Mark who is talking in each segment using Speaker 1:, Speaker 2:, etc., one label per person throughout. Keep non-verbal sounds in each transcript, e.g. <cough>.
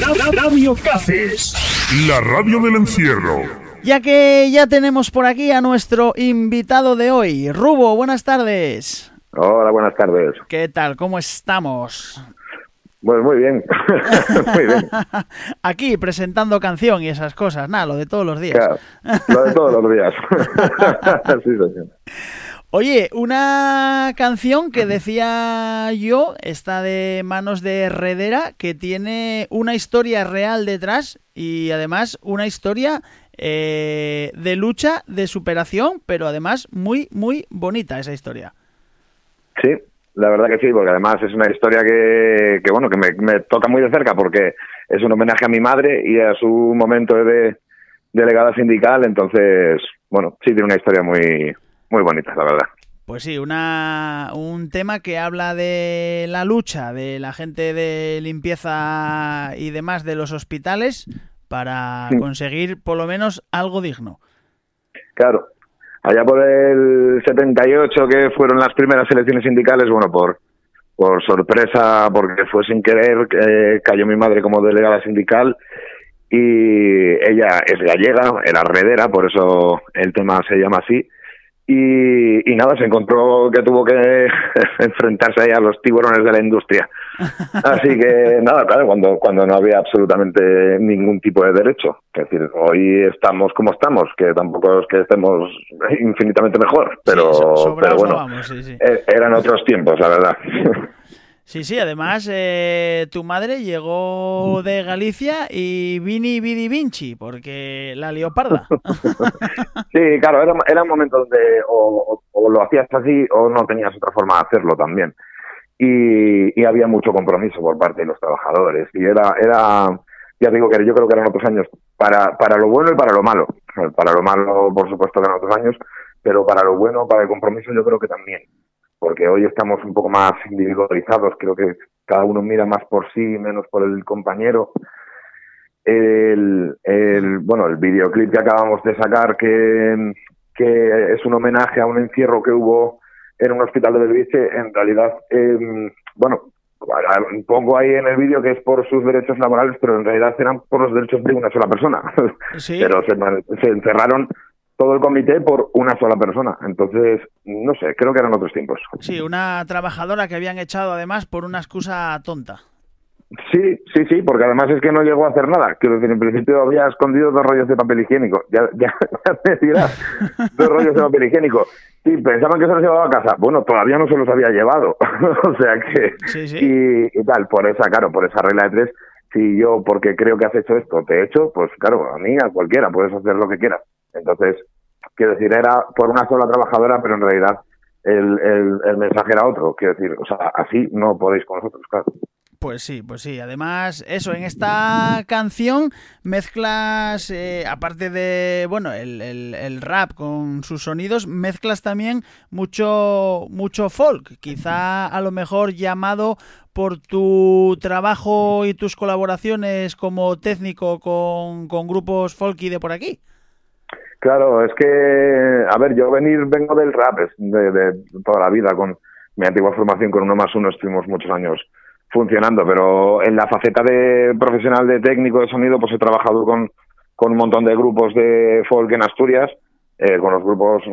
Speaker 1: Radio Cases.
Speaker 2: La radio del encierro.
Speaker 3: Ya que ya tenemos por aquí a nuestro invitado de hoy, Rubo, buenas tardes.
Speaker 4: Hola, buenas tardes.
Speaker 3: ¿Qué tal? ¿Cómo estamos?
Speaker 4: Pues muy bien, <laughs> muy bien. <laughs>
Speaker 3: Aquí presentando canción y esas cosas, nada, lo de todos los días.
Speaker 4: Claro, lo de todos los días. <laughs> sí, señor.
Speaker 3: Oye, una canción que decía yo está de manos de Herredera, que tiene una historia real detrás y además una historia eh, de lucha, de superación, pero además muy, muy bonita esa historia.
Speaker 4: Sí, la verdad que sí, porque además es una historia que, que bueno, que me, me, toca muy de cerca porque es un homenaje a mi madre y a su momento de delegada sindical, entonces, bueno, sí tiene una historia muy, muy bonita, la verdad.
Speaker 3: Pues sí, una, un tema que habla de la lucha de la gente de limpieza y demás de los hospitales para sí. conseguir por lo menos algo digno.
Speaker 4: Claro, allá por el 78 que fueron las primeras elecciones sindicales, bueno, por, por sorpresa, porque fue sin querer, eh, cayó mi madre como delegada sindical y ella es gallega, era redera, por eso el tema se llama así y, y, nada, se encontró que tuvo que <laughs> enfrentarse ahí a los tiburones de la industria. Así que <laughs> nada, claro, cuando, cuando no había absolutamente ningún tipo de derecho. Es decir, hoy estamos como estamos, que tampoco es que estemos infinitamente mejor, pero,
Speaker 3: sí,
Speaker 4: pero bueno,
Speaker 3: vamos, sí, sí.
Speaker 4: eran otros tiempos, la verdad. <laughs>
Speaker 3: Sí, sí, además eh, tu madre llegó de Galicia y Vini Vidi Vinci, porque la leoparda. <laughs>
Speaker 4: sí, claro, era, era un momento donde o, o, lo hacías así o no tenías otra forma de hacerlo también. Y, y, había mucho compromiso por parte de los trabajadores. Y era, era ya digo que yo creo que eran otros años para, para lo bueno y para lo malo. Para lo malo, por supuesto, eran otros años, pero para lo bueno, para el compromiso, yo creo que también porque hoy estamos un poco más individualizados, creo que cada uno mira más por sí, menos por el compañero. El, el bueno, el videoclip que acabamos de sacar, que, que es un homenaje a un encierro que hubo en un hospital de Belviche, en realidad, eh, bueno, pongo ahí en el vídeo que es por sus derechos laborales, pero en realidad eran por los derechos de una sola persona.
Speaker 3: ¿Sí? <laughs>
Speaker 4: pero se, se encerraron todo el comité por una sola persona. Entonces, no sé, creo que eran otros tiempos.
Speaker 3: Sí, una trabajadora que habían echado además por una excusa tonta.
Speaker 4: Sí, sí, sí, porque además es que no llegó a hacer nada. Quiero decir, en principio había escondido dos rollos de papel higiénico. Ya, ya, <laughs> ya me dirás, dos rollos de papel higiénico. Sí, pensaban que se los llevaba a casa. Bueno, todavía no se los había llevado. <laughs> o sea que...
Speaker 3: Sí, sí.
Speaker 4: Y, y tal, por esa, claro, por esa regla de tres, si yo, porque creo que has hecho esto, te he hecho, pues claro, a mí, a cualquiera, puedes hacer lo que quieras. Entonces, quiero decir, era por una sola trabajadora, pero en realidad el, el, el, mensaje era otro. Quiero decir, o sea, así no podéis con nosotros, claro.
Speaker 3: Pues sí, pues sí. Además, eso, en esta canción mezclas, eh, aparte de, bueno, el, el, el, rap con sus sonidos, mezclas también mucho, mucho folk. Quizá a lo mejor llamado por tu trabajo y tus colaboraciones como técnico con, con grupos folky de por aquí.
Speaker 4: Claro, es que, a ver, yo venir, vengo del rap de, de toda la vida, con mi antigua formación con uno más uno estuvimos muchos años funcionando, pero en la faceta de profesional de técnico de sonido, pues he trabajado con, con un montón de grupos de folk en Asturias, eh, con los grupos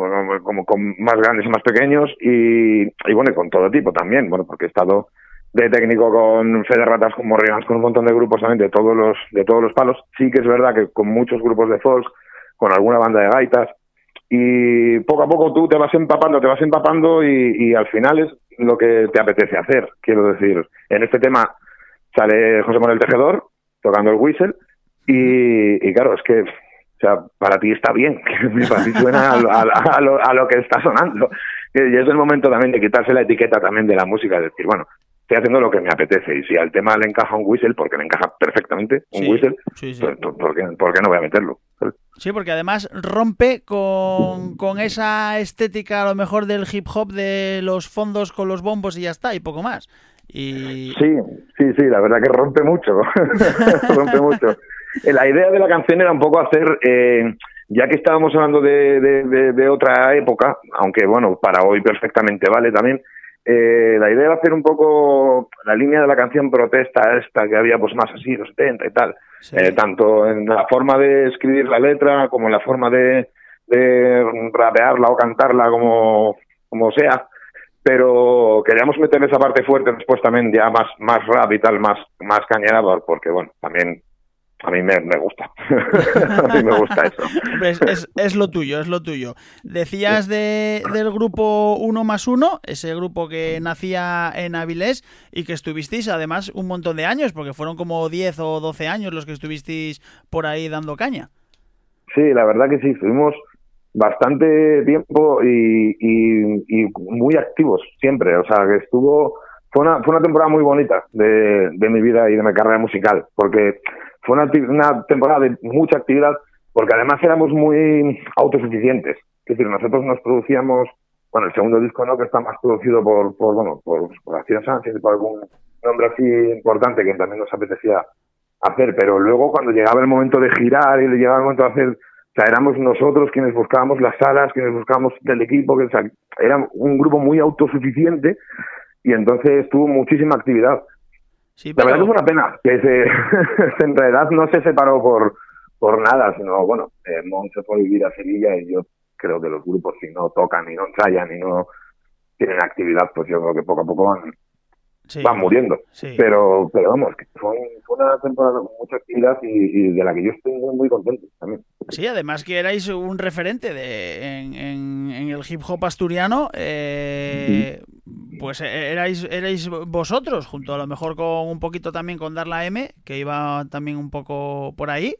Speaker 4: como con más grandes y más pequeños, y, y bueno, y con todo tipo también, bueno, porque he estado de técnico con Fede Ratas, con Morrigas, con un montón de grupos también de todos los, de todos los palos. Sí que es verdad que con muchos grupos de folk, con alguna banda de gaitas, y poco a poco tú te vas empapando, te vas empapando y, y al final es lo que te apetece hacer. Quiero decir, en este tema sale José Manuel Tejedor tocando el whistle y, y claro, es que o sea, para ti está bien, <laughs> para ti suena a, a, a, lo, a, lo, que está sonando. Y es el momento también de quitarse la etiqueta también de la música, de decir, bueno, estoy haciendo lo que me apetece y si al tema le encaja un whistle, porque le encaja perfectamente un
Speaker 3: sí,
Speaker 4: whistle,
Speaker 3: sí, sí.
Speaker 4: Pues, ¿por, qué, ¿por, qué, no voy a meterlo?
Speaker 3: Sí, porque además rompe con, con, esa estética a lo mejor del hip hop de los fondos con los bombos y ya está, y poco más. Y...
Speaker 4: Sí, sí, sí, la verdad que rompe mucho, <laughs> rompe mucho. La idea de la canción era un poco hacer, eh, ya que estábamos hablando de, de, de, de, otra época, aunque bueno, para hoy perfectamente vale también, eh, la idea era hacer un poco la línea de la canción protesta esta que había pues más así, los 70 y tal, eh, tanto en la forma de escribir la letra como en la forma de, de rapearla o cantarla como, como sea, pero queríamos meter esa parte fuerte después también ya más, más rap y tal, más, más cañera, porque bueno, también a mí me, gusta. <laughs> a mí me gusta eso.
Speaker 3: es, es, lo tuyo, es lo tuyo. Decías de, del grupo Uno más Uno, ese grupo que nacía en Avilés y que estuvisteis además un montón de años, porque fueron como 10 o 12 años los que estuvisteis por ahí dando caña.
Speaker 4: Sí, la verdad que sí, estuvimos bastante tiempo y, y, muy activos siempre. O sea, que estuvo. Fue una, fue una temporada muy bonita de, de mi vida y de mi carrera musical, porque fue una, una temporada de mucha actividad porque además éramos muy autosuficientes. Es decir, nosotros nos producíamos, bueno, el segundo disco no, que está más producido por, por bueno, por, por Sánchez y por algún nombre así importante que también nos apetecía hacer, pero luego cuando llegaba el momento de girar y llegaba el momento de hacer, o sea, éramos nosotros quienes buscábamos las salas, quienes buscábamos del equipo, que, o sea, era un grupo muy autosuficiente y entonces tuvo muchísima actividad. La verdad que fue una pena que <laughs> se, en realidad no se separó por, por nada, sino, bueno, eh, Mon se fue a vivir a Sevilla y yo creo que los grupos si no tocan y no ensayan y no tienen actividad, pues yo creo que poco a poco van, van muriendo. Pero, pero vamos, que fue, una temporada con mucha actividad y, de la que yo estoy muy, muy contento también.
Speaker 3: Sí, además que erais un referente de, en, en, el hip hop asturiano. Eh, pues erais, erais vosotros, junto a lo mejor con un poquito también con Darla M, que iba también un poco por ahí,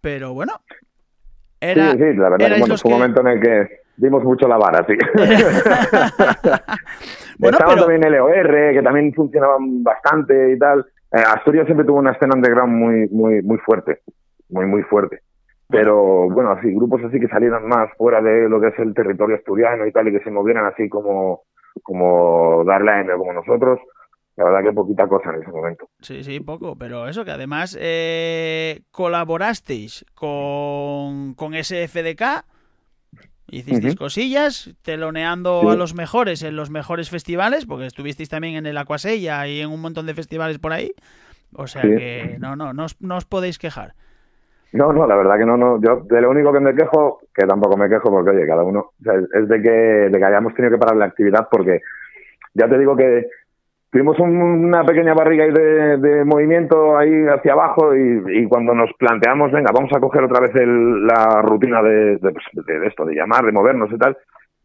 Speaker 3: pero bueno.
Speaker 4: Era, sí, sí, la verdad bueno, fue un momento en el que dimos mucho la vara, sí. <laughs> bueno, Estaba también el EOR, que también funcionaban bastante y tal. Eh, Asturias siempre tuvo una escena underground muy, muy, muy fuerte, muy, muy fuerte. Pero bueno, así, grupos así que salieran más fuera de lo que es el territorio asturiano y tal, y que se movieran así como como darle a como nosotros, la verdad que poquita cosa en ese momento.
Speaker 3: Sí, sí, poco, pero eso que además eh, colaborasteis con, con SFDK, hicisteis cosillas, teloneando a los mejores en los mejores festivales, porque estuvisteis también en el Acuasella y en un montón de festivales por ahí. O sea que no, no, no no os podéis quejar.
Speaker 4: No, no, la verdad que no, no. Yo de lo único que me quejo, que tampoco me quejo porque, oye, cada uno, es de que, de que hayamos tenido que parar la actividad porque ya te digo que tuvimos una pequeña barriga de, de, movimiento ahí hacia abajo y, cuando nos planteamos, venga, vamos a coger otra vez la rutina de, de, pues, de, esto, de llamar, de movernos y tal,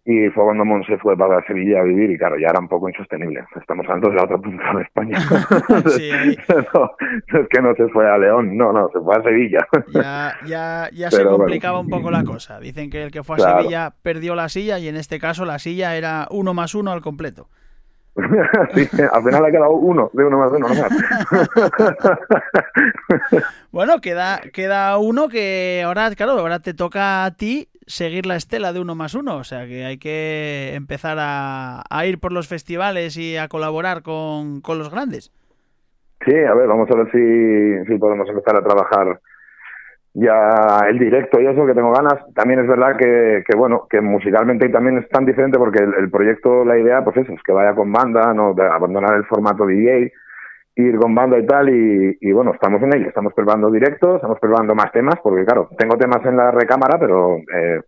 Speaker 4: y fue cuando Monse fue para Sevilla a vivir y claro, ya era un poco insostenible. Estamos hablando de la otra punta de España. <laughs> sí, <laughs> es que no se fue a León, no, no, se fue a Sevilla.
Speaker 3: Ya, ya, ya se complicaba un poco la cosa. Dicen que el que fue a Sevilla perdió la silla y en este caso la silla era uno más uno al completo. <laughs>
Speaker 4: sí, al final ha quedado uno de uno más uno, no <laughs>
Speaker 3: bueno, queda, queda uno que ahora, claro, ahora te toca a ti seguir la estela de uno más uno, o sea que hay que empezar a, ir por los festivales y a colaborar con, los grandes.
Speaker 4: Sí, a ver, vamos a ver si, si podemos empezar a trabajar ya el directo y eso que tengo ganas. También es verdad que, que bueno, que musicalmente también es tan diferente porque el, proyecto, la idea, pues eso, es que vaya con banda, no de abandonar el formato DJ ir con banda y tal, y, bueno, estamos en ello, estamos preparando directos, estamos preparando más temas, porque claro, tengo temas en la recámara, pero eh,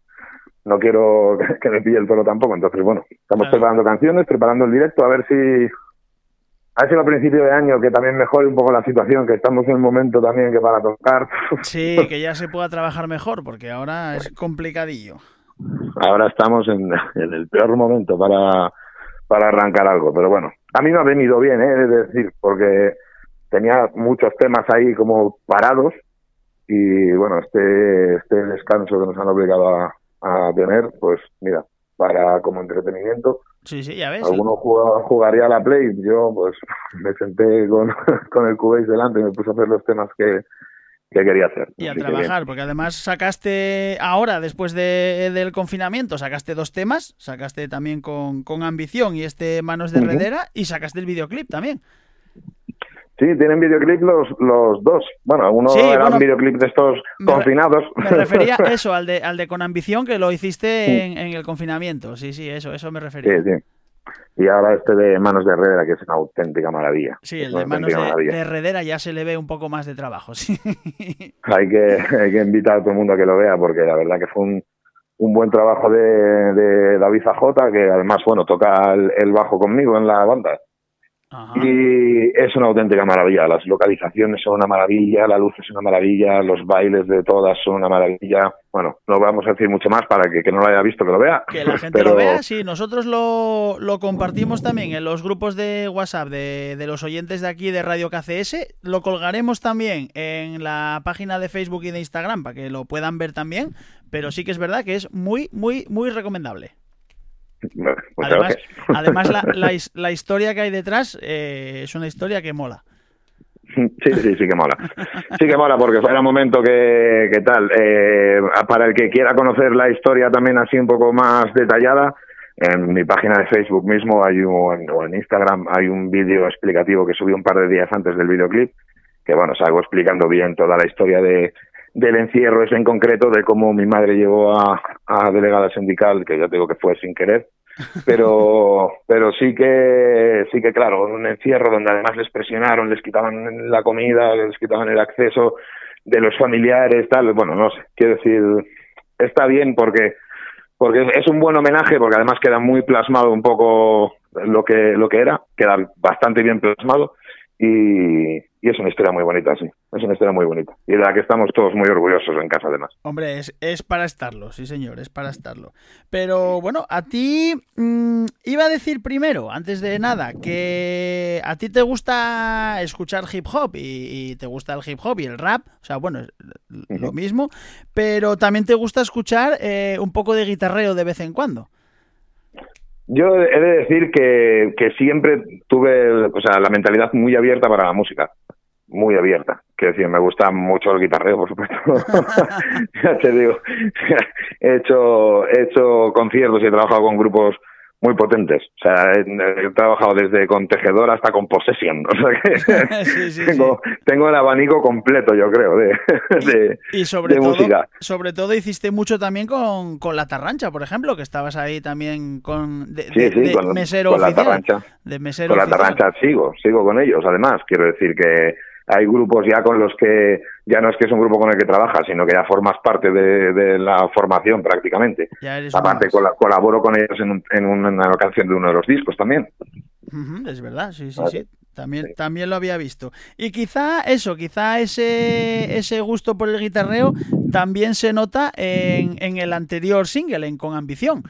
Speaker 4: no quiero <laughs> que me pille el toro tampoco, entonces bueno, estamos preparando canciones, preparando el directo, a ver si, a ver si a principio de año que también mejore un poco la situación, que estamos en un momento también que para tocar. <laughs>
Speaker 3: Sí, que ya se pueda trabajar mejor, porque ahora es complicadillo.
Speaker 4: Ahora estamos en, en el peor momento para, para arrancar algo, pero bueno, a mí me ha venido bien, ¿eh? es decir, porque tenía muchos temas ahí como parados y bueno, este, este descanso que nos han obligado a, tener, pues mira, para como entretenimiento.
Speaker 3: Sí, sí, ya ves.
Speaker 4: Alguno jugaría a la Play, yo pues <laughs> me senté con, <laughs> con el Cubase delante y me puse a hacer los temas que, que quería hacer.
Speaker 3: Y a trabajar, porque además sacaste ahora, después de, del confinamiento, sacaste dos temas, sacaste también con, con Ambición y este Manos de Redera, y sacaste el videoclip también.
Speaker 4: Sí, tienen videoclip los, los dos. Bueno, uno era un videoclip de estos confinados.
Speaker 3: me refería a <laughs> eso, al de, al de Con Ambición, que lo hiciste en, en, el confinamiento. Sí, sí, eso, eso me refería.
Speaker 4: Sí, sí. y ahora este de Manos de Herrera, que es una auténtica maravilla.
Speaker 3: Sí, el de Manos de, Herrera ya se le ve un poco más de trabajo, sí. <laughs>
Speaker 4: Hay que, hay que invitar a todo el mundo a que lo vea, porque la verdad que fue un, un buen trabajo de, de David Zajota, que además, bueno, toca el bajo conmigo en la banda. Y es una auténtica maravilla. Las localizaciones son una maravilla, la luz es una maravilla, los bailes de todas son una maravilla. Bueno, no vamos a decir mucho más para que, que no lo haya visto que lo vea.
Speaker 3: Que la gente <laughs> lo vea, sí. Nosotros lo, lo, compartimos también en los grupos de WhatsApp de, de, los oyentes de aquí de Radio KCS. Lo colgaremos también en la página de Facebook y de Instagram para que lo puedan ver también. Pero sí que es verdad que es muy, muy, muy recomendable.
Speaker 4: Pues
Speaker 3: además, <laughs> la, historia que hay detrás eh, es una historia que mola.
Speaker 4: Sí, sí, sí que mola. Sí que mola porque fue un momento que, que tal. Eh, para el que quiera conocer la historia también así un poco más detallada, en mi página de Facebook mismo hay un, o en Instagram hay un vídeo explicativo que subí un par de días antes del videoclip, que bueno, salgo explicando bien toda la historia de, del encierro es en concreto, de cómo mi madre llegó a, a delegada sindical, que ya digo que fue sin querer, <laughs> pero pero sí que sí que claro un encierro donde además les presionaron les quitaban la comida les quitaban el acceso de los familiares tal bueno no sé quiero decir está bien porque porque es un buen homenaje porque además queda muy plasmado un poco lo que lo que era queda bastante bien plasmado y, y es una historia muy bonita, sí. Es una historia muy bonita. Y de la que estamos todos muy orgullosos en casa, además.
Speaker 3: Hombre, es, es para estarlo, sí, señor, es para estarlo. Pero bueno, a ti mm, iba a decir primero, antes de nada, que a ti te gusta escuchar hip hop y, te gusta el hip hop y el rap, o sea, bueno, lo mismo, pero también te gusta escuchar eh, un poco de guitarreo de vez en cuando.
Speaker 4: Yo he de decir que, que siempre tuve, o sea, la mentalidad muy abierta para la música, muy abierta. Quiero decir, me gusta mucho el guitarreo, por supuesto. <laughs> <laughs> ya te digo, <laughs> he hecho, he hecho conciertos y he trabajado con grupos muy potentes. O sea, he, trabajado desde con tejedor hasta con Possession. O sea que tengo, tengo, el abanico completo, yo creo, de,
Speaker 3: y, sobre todo, Sobre todo hiciste mucho también con, con La Tarrancha, por ejemplo, que estabas ahí también con, de, con, mesero
Speaker 4: La tarrancha,
Speaker 3: de mesero
Speaker 4: con La Tarrancha sigo, sigo con ellos, además. Quiero decir que hay grupos ya con los que ya no es que es un grupo con el que trabajas, sino que ya formas parte de, la formación prácticamente. Aparte, colaboro con ellos en, una canción de uno de los discos también.
Speaker 3: es verdad, sí, sí, sí. También, también lo había visto. Y quizá eso, quizá ese, ese gusto por el guitarreo también se nota en, en el anterior single, en Con Ambición,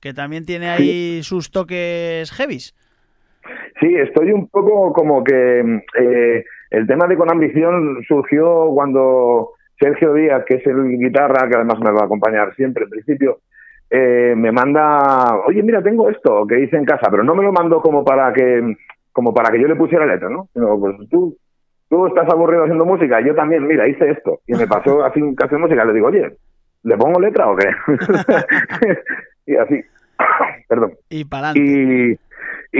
Speaker 3: que también tiene ahí sus toques heavies.
Speaker 4: Sí, estoy un poco como que eh, el tema de Con Ambición surgió cuando Sergio Díaz, que es el guitarra, que además me va a acompañar siempre en principio, eh, me manda, oye, mira, tengo esto que hice en casa, pero no me lo mando como para que como para que yo le pusiera letra, ¿no? Sino, pues tú, tú estás aburrido haciendo música, yo también, mira, hice esto. Y me pasó así un de música, le digo, oye, ¿le pongo letra o qué? <laughs> y así, <coughs> perdón.
Speaker 3: Y para adelante
Speaker 4: y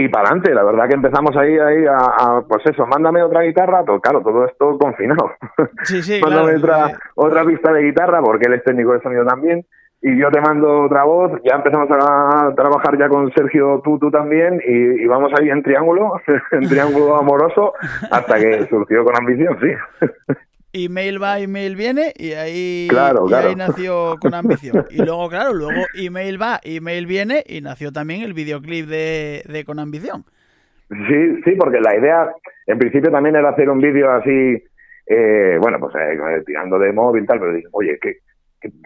Speaker 4: para adelante. La verdad que empezamos ahí, ahí a, pues eso, mándame otra guitarra, todo, claro, todo esto confinado. <laughs>
Speaker 3: Sí, sí, <laughs>
Speaker 4: mándame
Speaker 3: otra,
Speaker 4: otra pista de guitarra, porque él es técnico de sonido también. Y yo te mando otra voz, ya empezamos a trabajar ya con Sergio, tú, tú también, y, y vamos ahí en triángulo, <laughs> en triángulo amoroso, hasta que surgió con ambición, sí
Speaker 3: email va, email viene y ahí,
Speaker 4: claro,
Speaker 3: ahí nació con ambición. Y luego, claro, luego email va, email viene y nació también el videoclip de, de con ambición.
Speaker 4: Sí, sí, porque la idea en principio también era hacer un vídeo así, eh, bueno, pues eh, tirando de móvil y tal, pero dije, oye,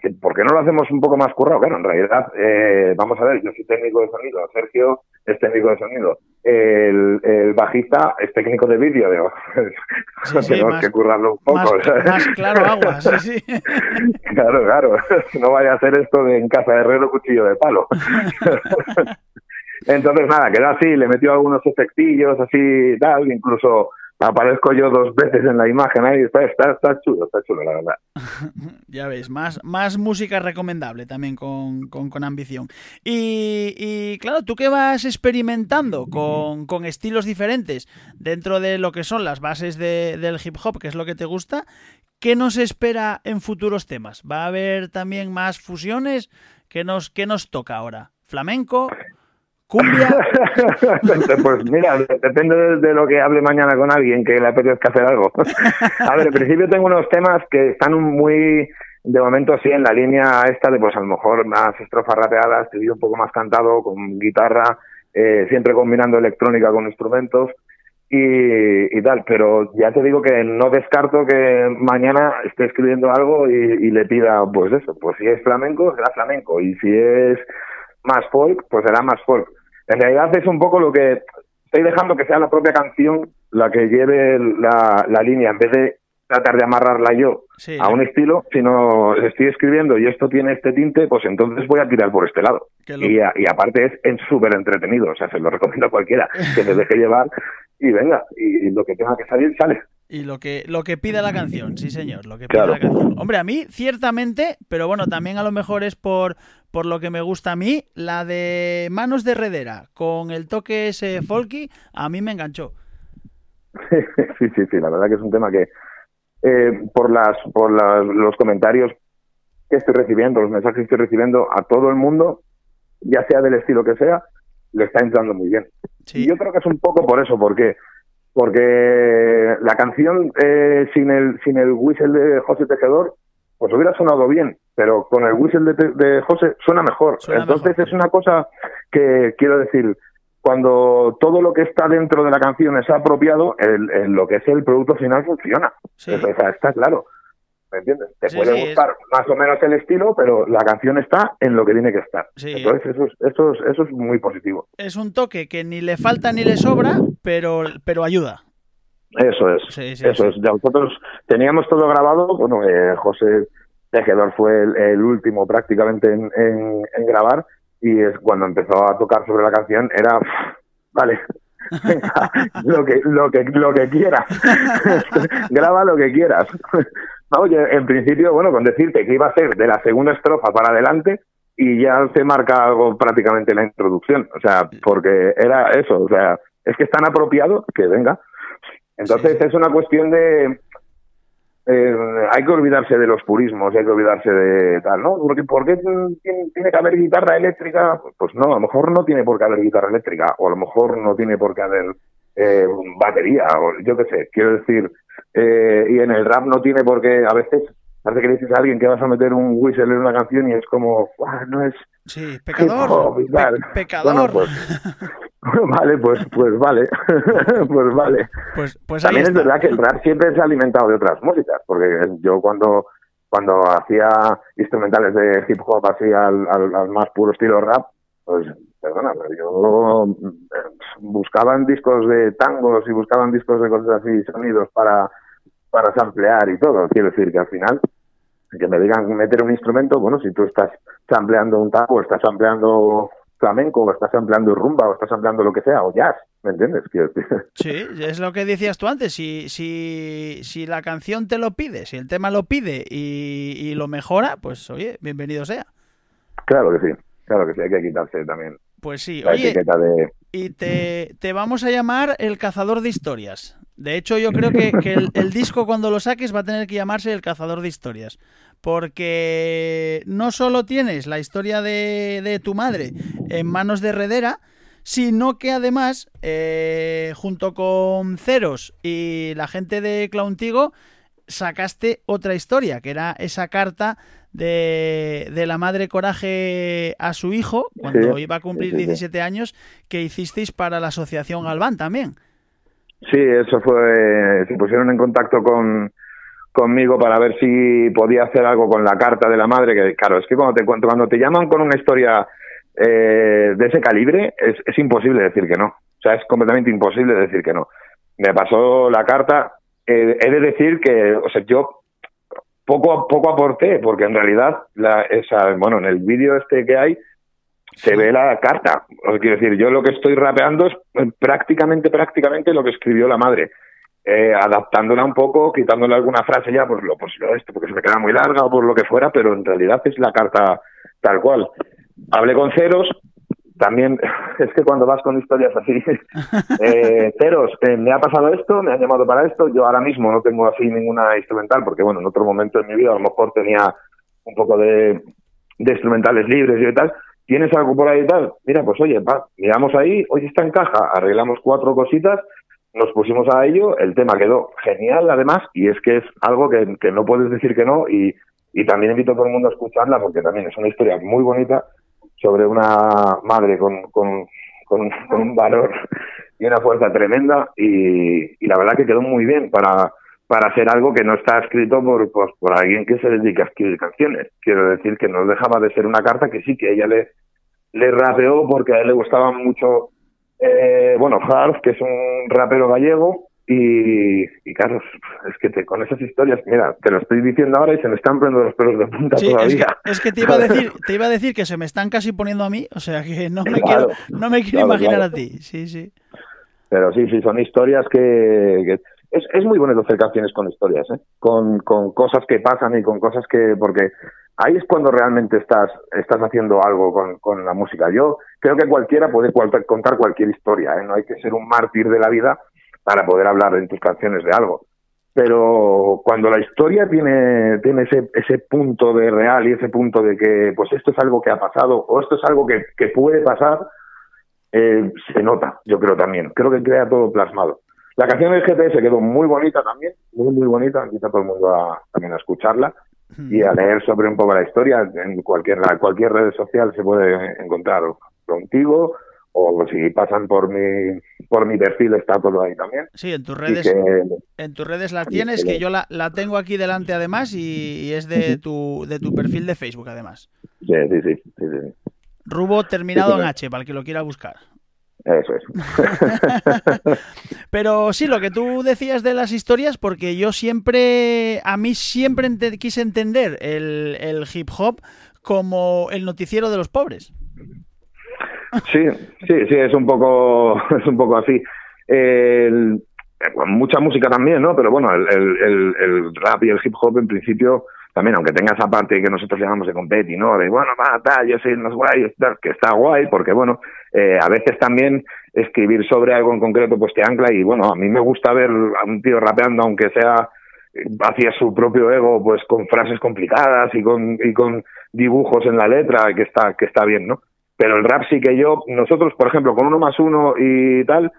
Speaker 4: ¿qué, ¿por qué no lo hacemos un poco más currado? Claro, en realidad, eh, vamos a ver, yo soy técnico de sonido, Sergio es técnico de sonido, el, el bajista es técnico de vídeo, digo, <laughs> tenemos que currarlo un poco.
Speaker 3: Más, claro agua, sí, sí. <laughs>
Speaker 4: claro, claro, <laughs> no vaya a ser esto de en casa de herrero cuchillo de palo. Entonces, nada, quedó así, le metió algunos efectillos así tal, incluso aparezco yo dos veces en la imagen ahí, está, está, está chulo, está chulo, la verdad. <laughs>
Speaker 3: ya ves, más, más música recomendable también con, con, ambición. Y, y, claro, tú que vas experimentando con, con, estilos diferentes dentro de lo que son las bases de, del hip hop, que es lo que te gusta, ¿qué nos espera en futuros temas? ¿Va a haber también más fusiones? ¿Qué nos, qué nos toca ahora? ¿Flamenco? Cumbia. <laughs>
Speaker 4: pues mira, depende de, lo que hable mañana con alguien que le apetezca hacer algo. <laughs> a ver, en principio tengo unos temas que están muy, de momento sí, en la línea esta de pues a lo mejor más estrofas rapeadas, te un poco más cantado, con guitarra, eh, siempre combinando electrónica con instrumentos y, tal, pero ya te digo que no descarto que mañana esté escribiendo algo y, y le pida pues eso, pues si es flamenco, será flamenco y si es más folk, pues será más folk. En realidad es un poco lo que estoy dejando que sea la propia canción la que lleve la, la línea, en vez de tratar de amarrarla yo a un estilo, sino estoy escribiendo y esto tiene este tinte, pues entonces voy a tirar por este lado. Y, y, aparte es súper entretenido, o sea, se lo recomiendo a cualquiera, que se deje llevar y venga, y lo que tenga que salir, sale.
Speaker 3: Y lo que, lo que pide la canción, sí señor, lo que pide la canción. Hombre, a mí, ciertamente, pero bueno, también a lo mejor es por, por lo que me gusta a mí, la de Manos de Redera, con el toque ese folky, a mí me enganchó. <laughs>
Speaker 4: sí, sí, sí, la verdad que es un tema que eh, por las por los comentarios que estoy recibiendo, los mensajes que estoy recibiendo a todo el mundo, ya sea del estilo que sea, le está entrando muy bien. Y yo creo que es un poco por eso, porque porque la canción eh, sin el sin el whistle de José Tejedor pues hubiera sonado bien, pero con el whistle de, José suena mejor. Entonces es una cosa que quiero decir, cuando todo lo que está dentro de la canción es apropiado, el, lo que es el producto final funciona. está claro. ¿Me entiendes? Te puede gustar más o menos el estilo, pero la canción está en lo que tiene que estar. Entonces, eso es, eso, es, eso es muy positivo.
Speaker 3: Es un toque que ni le falta ni le sobra, pero, pero ayuda.
Speaker 4: Eso es. eso es. Nosotros teníamos todo grabado. Bueno, eh, José Tejedor fue el, último prácticamente en, en, grabar y es cuando empezó a tocar sobre la canción era vale <laughs> lo que lo que lo que quieras <laughs> graba lo que quieras Oye, en principio, bueno, con decirte que iba a ser de la segunda estrofa para adelante y ya se marca algo prácticamente la introducción. O sea, porque era eso, o sea, es que es tan apropiado que venga. Entonces es una cuestión de... Eh, hay que olvidarse de los purismos, hay que olvidarse de tal, ¿no? Porque ¿por qué tiene, que haber guitarra eléctrica? Pues no, a lo mejor no tiene por qué haber guitarra eléctrica, o a lo mejor no tiene por qué haber eh, batería, o yo qué sé. Quiero decir, eh, y en el rap no tiene por qué, a veces parece que le dices a alguien que vas a meter un whistle en una canción y es como, no es...
Speaker 3: Sí, pecador, pecador.
Speaker 4: pues, vale, pues, pues vale, pues vale.
Speaker 3: Pues, pues
Speaker 4: También es verdad que el rap siempre se ha alimentado de otras músicas, porque yo cuando cuando hacía instrumentales de hip hop así al, al, más puro estilo rap, pues perdona, pero yo eh, buscaban discos de tangos y buscaban discos de cosas así, sonidos para, para samplear y todo. Quiero decir que al final, que me digan meter un instrumento, bueno, si tú estás sampleando un tango, estás sampleando flamenco, o estás ampliando rumba, o estás ampliando lo que sea, o jazz, ¿me entiendes?
Speaker 3: Sí, es lo que decías tú antes, si, si, si la canción te lo pide, si el tema lo pide y, y lo mejora, pues oye, bienvenido sea.
Speaker 4: Claro que sí, claro que sí, hay que quitarse también
Speaker 3: pues sí, oye, y te, te, vamos a llamar el cazador de historias. De hecho, yo creo que, el, disco cuando lo saques va a tener que llamarse el cazador de historias. Porque no solo tienes la historia de, de tu madre en manos de Redera, sino que además, eh, junto con Ceros y la gente de Clowntigo, sacaste otra historia, que era esa carta de, de, la madre Coraje a su hijo, cuando iba a cumplir 17 años, que hicisteis para la Asociación Galván también.
Speaker 4: Sí, eso fue, se pusieron en contacto con, conmigo para ver si podía hacer algo con la carta de la madre, que claro, es que cuando te, cuando te llaman con una historia eh, de ese calibre, es, es imposible decir que no. O sea, es completamente imposible decir que no. Me pasó la carta, eh, he de decir que, o sea, yo poco poco aporté, porque en realidad, la, esa, bueno, en el vídeo este que hay, se ve la carta. Quiero decir, yo lo que estoy rapeando es prácticamente, prácticamente lo que escribió la madre. Eh, adaptándola un poco, quitándole alguna frase ya, pues lo, pues lo esto, porque se me queda muy larga o por lo que fuera, pero en realidad es la carta tal cual. Hablé con Ceros, también <laughs> es que cuando vas con historias así, <laughs> eh, ceros, eh, me ha pasado esto, me han llamado para esto, yo ahora mismo no tengo así ninguna instrumental, porque bueno, en otro momento de mi vida a lo mejor tenía un poco de, instrumentales libres y tal, ¿tienes algo por ahí y tal? Mira, pues oye, va, miramos ahí, hoy está en caja, arreglamos cuatro cositas, nos pusimos a ello, el tema quedó genial además, y es que es algo que, que no puedes decir que no, y, y también invito a todo el mundo a escucharla porque también es una historia muy bonita sobre una madre con, con, con, con un valor y una fuerza tremenda y, la verdad que quedó muy bien para para hacer algo que no está escrito por, pues, por alguien que se dedica a escribir canciones. Quiero decir que no dejaba de ser una carta que sí, que ella le, le rapeó porque a él le gustaba mucho, eh, bueno, Harf, que es un rapero gallego, y, y claro, es que te, con esas historias, mira, te lo estoy diciendo ahora y se me están poniendo los pelos de punta
Speaker 3: Sí, es
Speaker 4: todavía.
Speaker 3: que, es que te iba a decir, <laughs> te iba a decir que se me están casi poniendo a mí, o sea que no me
Speaker 4: Claro,
Speaker 3: quiero, no me quiero
Speaker 4: claro,
Speaker 3: imaginar
Speaker 4: claro.
Speaker 3: a ti. Sí, sí.
Speaker 4: Pero sí, sí, son historias que... que- es, es muy bonito hacer canciones con historias, ¿eh? Con, con cosas que pasan y con cosas que... Porque ahí es cuando realmente estás, estás haciendo algo con, con la música. Yo creo que cualquiera puede cual- contar cualquier historia, ¿eh? No hay que ser un mártir de la vida para poder hablar en tus canciones de algo. Pero cuando la historia tiene, tiene ese, ese punto de real y ese punto de que pues esto es algo que ha pasado o esto es algo que, que puede pasar, eh, se nota, yo creo también. Creo que queda todo plasmado. La canción del GPS quedó muy bonita también, muy, muy bonita. Invito a todo el mundo a, también a escucharla y a leer sobre un poco la historia. En cualquier, la- cualquier red social se puede encontrar contigo o si pasan por mi, por mi perfil está todo ahí también.
Speaker 3: Sí, en tus redes,
Speaker 4: que,
Speaker 3: en tus redes la tienes, que yo la, la tengo aquí delante además y, y es de tu, de tu perfil de Facebook además.
Speaker 4: sí, sí, sí, sí, sí.
Speaker 3: Rubo terminado
Speaker 4: Sí,
Speaker 3: en. H, para el que lo quiera buscar.
Speaker 4: Eso es. <laughs>
Speaker 3: Pero sí, lo que tú decías de las historias, porque yo siempre, a mí siempre quise entender el, el hip hop como el noticiero de los pobres.
Speaker 4: Sí, sí, sí, es un poco, <laughs> es un poco así. Mucha música también, ¿no? Pero bueno, el, rap y el hip hop en principio también, aunque tenga esa parte que nosotros llamamos de competi, ¿no? De bueno, va, tal, yo soy los guay, tal, que está guay, porque bueno, eh, a veces también escribir sobre algo en concreto pues te ancla y bueno, a mí me gusta ver a un tío rapeando, aunque sea hacia su propio ego, pues con frases complicadas y con, y con dibujos en la letra, que está, que está bien, ¿no? Pero el rap sí que yo, nosotros, por ejemplo, con uno más uno y tal,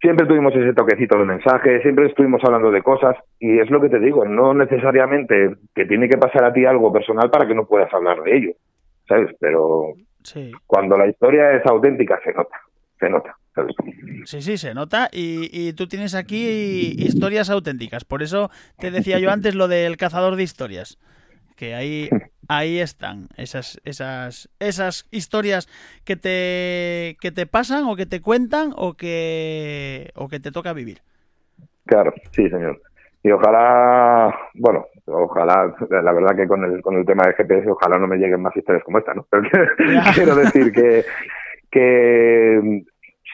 Speaker 4: siempre tuvimos ese toquecito de mensaje, siempre estuvimos hablando de cosas y es lo que te digo, no necesariamente que tiene que pasar a ti algo personal para que no puedas hablar de ello, ¿sabes? Pero
Speaker 3: Sí,
Speaker 4: cuando la historia es auténtica se nota, se nota, ¿sabes?
Speaker 3: sí, sí, se nota. Y, y tú tienes aquí historias auténticas. Por eso te decía yo antes lo del cazador de historias. Que ahí, <laughs> ahí están esas, esas, esas historias que te, que te pasan o que te cuentan o que, o que te toca vivir.
Speaker 4: Claro, sí, señor. Y ojalá, bueno, ojalá, la verdad que con el, con el tema del GPS, ojalá no me lleguen más historias como esta, ¿no? Pero <laughs> <laughs> quiero decir que, que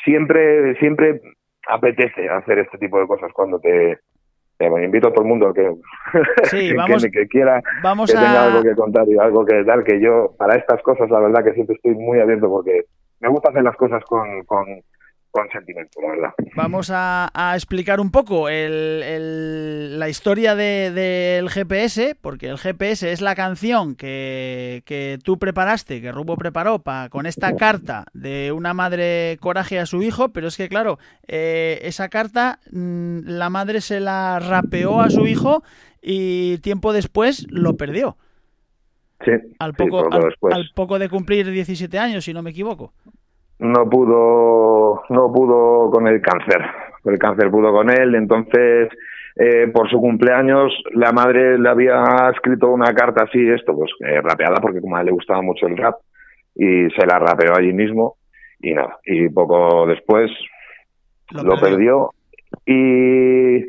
Speaker 4: siempre, siempre apetece hacer este tipo de cosas cuando te, bueno, invito a todo el mundo que,
Speaker 3: Sí, <laughs>
Speaker 4: que,
Speaker 3: vamos-
Speaker 4: que- que quiera
Speaker 3: Vamos
Speaker 4: que tenga algo que contar y algo que dar, que yo para estas cosas la verdad que siempre estoy muy abierto porque me gusta hacer las cosas con, con, con sentimiento, la verdad.
Speaker 3: Vamos a, a explicar un poco el- el- la historia de- del GPS, porque el GPS es la canción que, que tú preparaste, que Rubo preparó pa- con esta carta de una madre coraje a su hijo, pero es que claro, eh, esa carta mm, la madre se la rapeó a su hijo y tiempo después lo perdió,
Speaker 4: Sí,
Speaker 3: al
Speaker 4: sí,
Speaker 3: poco, al poco de cumplir 17 años, si no me equivoco.
Speaker 4: No pudo no pudo con el cáncer el cáncer pudo con él entonces eh, por su cumpleaños la madre le había escrito una carta así esto pues eh, rapeada porque como a él le gustaba mucho el rap y se la rapeó allí mismo y nada y poco después lo, perdió. y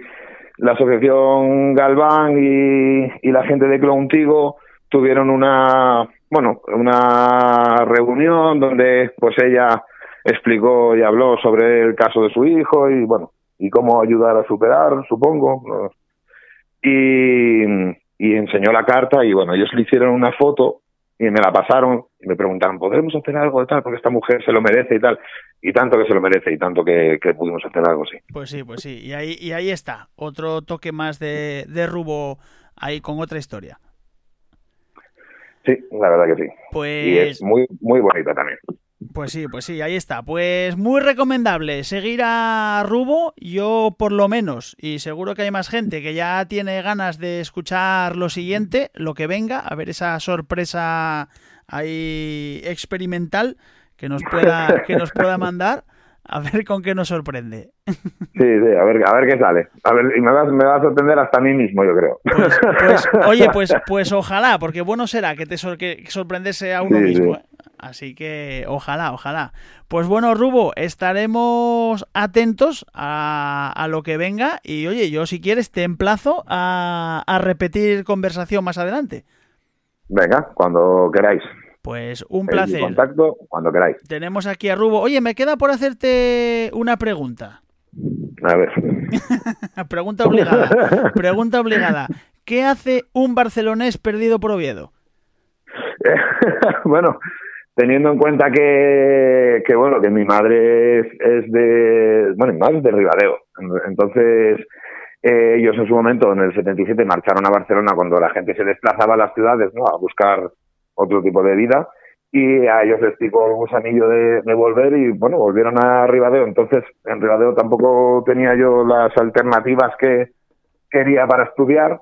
Speaker 4: la asociación Galván y, y la gente de Clowntigo tuvieron una bueno una reunión donde pues ella explicó y habló sobre el caso de su hijo y bueno y cómo ayudar a superar supongo y enseñó la carta y bueno ellos le hicieron una foto y me la pasaron y me preguntaron podremos hacer algo de tal porque esta mujer se lo merece y tal y tanto que se lo merece y tanto que, que pudimos hacer algo sí
Speaker 3: Pues sí, pues sí. Y ahí, y ahí está. Otro toque más de, de Rubo ahí con otra historia.
Speaker 4: Sí, la verdad que sí.
Speaker 3: Pues...
Speaker 4: Y es muy, muy bonita también.
Speaker 3: Pues sí, pues sí, ahí está. Pues muy recomendable seguir a Rubo, yo por lo menos, y seguro que hay más gente que ya tiene ganas de escuchar lo siguiente, lo que venga, a ver esa sorpresa ahí experimental que nos pueda, que nos pueda <laughs> mandar. A ver con qué nos sorprende.
Speaker 4: Sí, sí, a ver, a ver qué sale. A ver, y me va, me va a sorprender hasta a mí mismo, yo creo.
Speaker 3: Pues, pues, <laughs> oye, pues, pues ojalá, porque bueno será que te sor que sorprenderse a uno
Speaker 4: Sí,
Speaker 3: mismo.
Speaker 4: sí.
Speaker 3: ¿eh? Así que ojalá, ojalá. Pues bueno, Rubo, estaremos atentos a, a lo que venga y oye, yo si quieres te emplazo a, a repetir conversación más adelante.
Speaker 4: Venga, cuando queráis.
Speaker 3: Pues un placer.
Speaker 4: contacto, cuando queráis.
Speaker 3: Tenemos aquí a Rubo. Oye, me queda por hacerte una pregunta.
Speaker 4: A ver. <laughs>
Speaker 3: Pregunta obligada. <laughs> Pregunta obligada. ¿Qué hace un barcelonés perdido por Oviedo? <laughs>
Speaker 4: bueno, teniendo en cuenta que, que bueno, que mi madre es, es de, bueno, mi madre es de Ribadeo. Entonces, eh, ellos en su momento, en el 77, marcharon a Barcelona cuando la gente se desplazaba a las ciudades, ¿no? A buscar otro tipo de vida. Y a ellos les picó el gusanillo de, de volver y, bueno, volvieron a Ribadeo. Entonces, en Ribadeo tampoco tenía yo las alternativas que quería para estudiar,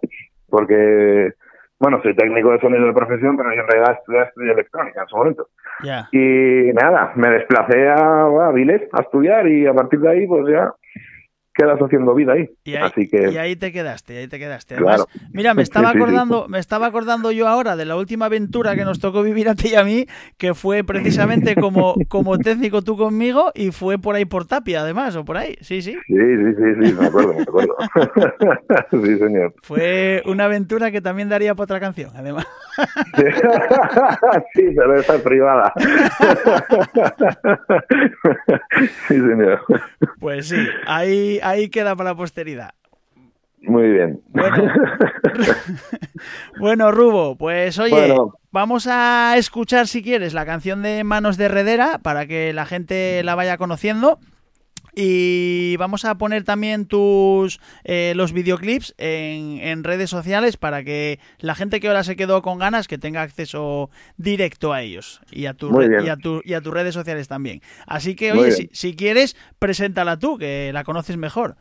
Speaker 4: porque, bueno, soy técnico de sonido de profesión, pero yo en realidad estudié, estudié electrónica en su momento.
Speaker 3: Ya.
Speaker 4: Y nada, me desplacé a, a Viles a estudiar y a partir de ahí, pues ya quedas haciendo vida ahí.
Speaker 3: Y ahí,
Speaker 4: Así que,
Speaker 3: y ahí te quedaste, ahí te quedaste. Además,
Speaker 4: Claro.
Speaker 3: mira, me estaba
Speaker 4: Sí, sí, sí.
Speaker 3: acordando, me estaba acordando yo ahora de la última aventura que nos tocó vivir a ti y a mí, que fue precisamente como, <laughs> como técnico tú conmigo y fue por ahí por Tapia, además, o por ahí. Sí, sí.
Speaker 4: sí, sí, sí, sí, me acuerdo, me acuerdo. <laughs> sí, señor.
Speaker 3: Fue una aventura que también daría para otra canción, además.
Speaker 4: Sí, <laughs> sí pero esa es privada. sí, señor.
Speaker 3: Pues sí, ahí, ahí queda para la posteridad.
Speaker 4: Muy bien.
Speaker 3: Bueno. <laughs> Bueno, Rubo, pues oye,
Speaker 4: Bueno.
Speaker 3: vamos a escuchar si quieres la canción de Manos de Redera para que la gente la vaya conociendo. Y vamos a poner también tus eh, los videoclips en, en redes sociales para que la gente que ahora se quedó con ganas que tenga acceso directo a ellos y a, tu y a, tu- y a tus redes sociales también. Así que, oye, si, si quieres, preséntala tú, que la conoces mejor.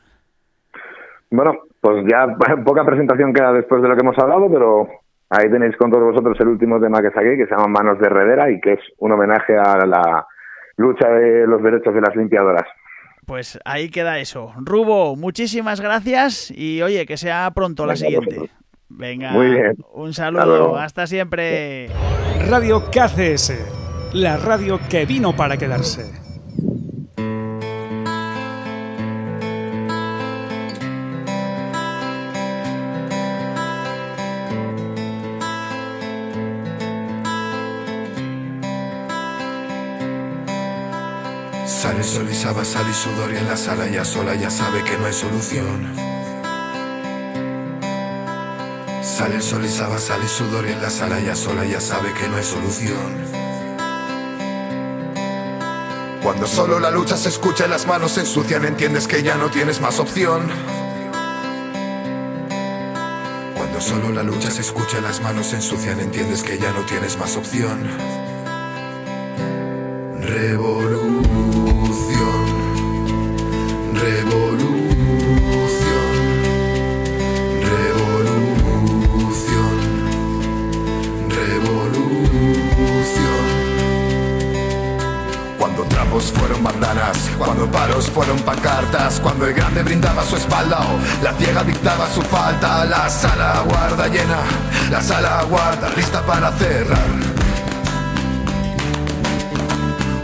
Speaker 4: Bueno, pues ya <laughs> poca presentación queda después de lo que hemos hablado, pero ahí tenéis con todos vosotros el último tema que saqué, que se llama Manos de Herredera y que es un homenaje a la lucha de los derechos de las limpiadoras.
Speaker 3: Pues ahí queda eso. Rubo, muchísimas gracias y oye, que sea pronto la siguiente. Venga,
Speaker 4: Muy bien.
Speaker 3: un
Speaker 4: Hasta
Speaker 3: saludo,
Speaker 4: luego.
Speaker 3: hasta siempre.
Speaker 1: Radio KCS, la radio que vino para quedarse.
Speaker 5: El sol y saba, sale y sudor y en la sala ya sola ya sabe que no hay solución. Sale el sol y saba, sale y sudor y en la sala ya sola ya sabe que no hay solución. Cuando solo la lucha se escucha y las manos se ensucian, entiendes que ya no tienes más opción. Cuando solo la lucha se escucha y las manos se ensucian, entiendes que ya no tienes más opción. Revolución, cuando palos fueron pancartas, cuando el grande brindaba su espalda la ciega dictaba su falta, la sala guarda llena, la sala guarda lista para cerrar.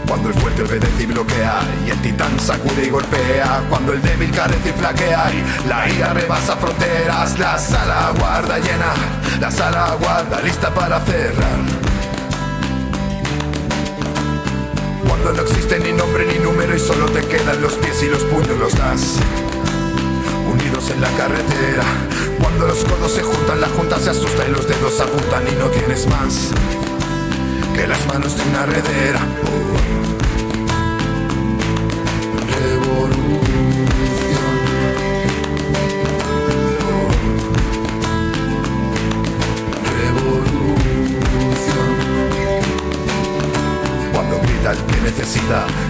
Speaker 5: Cuando el fuerte obedece y bloquea y el titán sacude y golpea Cuando el débil carece y flaquea y la ira rebasa fronteras La sala guarda llena, la sala guarda lista para cerrar Cuando no existe ni nombre ni número y solo te quedan los pies y los puños los das Unidos en la carretera Cuando los codos se juntan, la junta se asusta y los dedos apuntan y no tienes más que las manos de una heredera.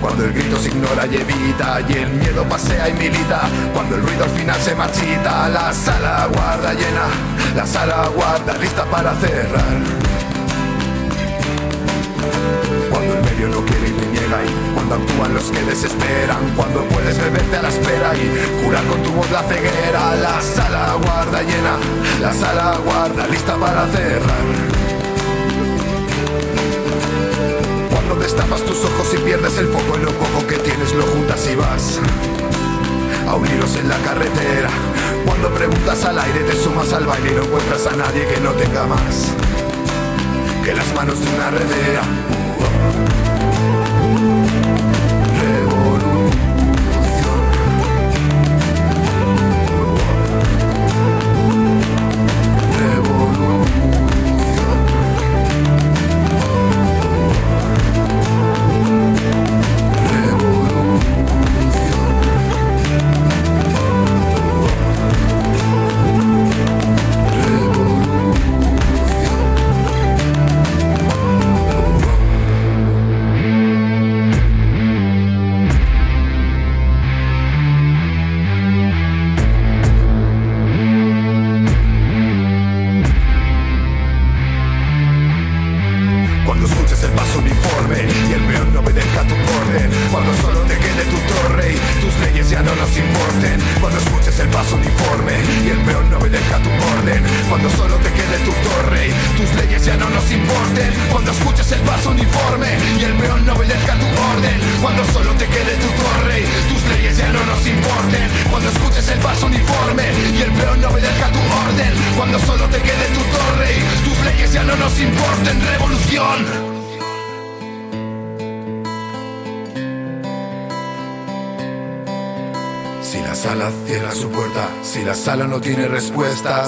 Speaker 5: Cuando el grito se ignora y evita, y el miedo pasea y milita. Cuando el ruido al final se marchita, la sala guarda llena, la sala guarda lista para cerrar. Cuando el medio no quiere y te niega y cuando actúan los que desesperan, cuando puedes beberte a la espera y curar con tu voz la ceguera, la sala guarda llena, la sala guarda lista para cerrar. Destapas tus ojos y pierdes el foco en lo poco que tienes, lo juntas y vas a uniros en la carretera. Cuando preguntas al aire te sumas al baile y no encuentras a nadie que no tenga más que las manos de una redera.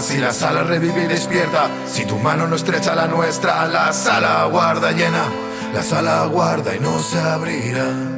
Speaker 5: Si la sala revive y despierta, si tu mano no estrecha la nuestra, la sala guarda llena, la sala guarda y no se abrirá.